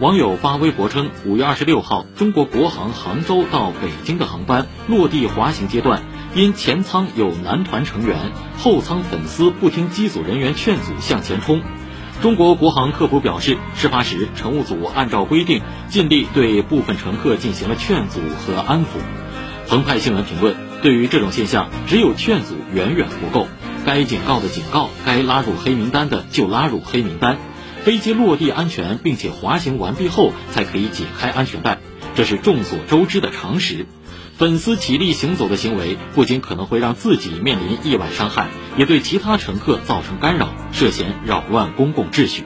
网友发微博称，五月二十六号，中国国航杭州到北京的航班落地滑行阶段，因前舱有男团成员，后舱粉丝不听机组人员劝阻向前冲。中国国航客服表示，事发时乘务组按照规定尽力对部分乘客进行了劝阻和安抚。澎湃新闻评论：对于这种现象，只有劝阻远远不够，该警告的警告，该拉入黑名单的就拉入黑名单。飞机落地安全，并且滑行完毕后才可以解开安全带，这是众所周知的常识。粉丝起立行走的行为，不仅可能会让自己面临意外伤害，也对其他乘客造成干扰，涉嫌扰乱公共秩序。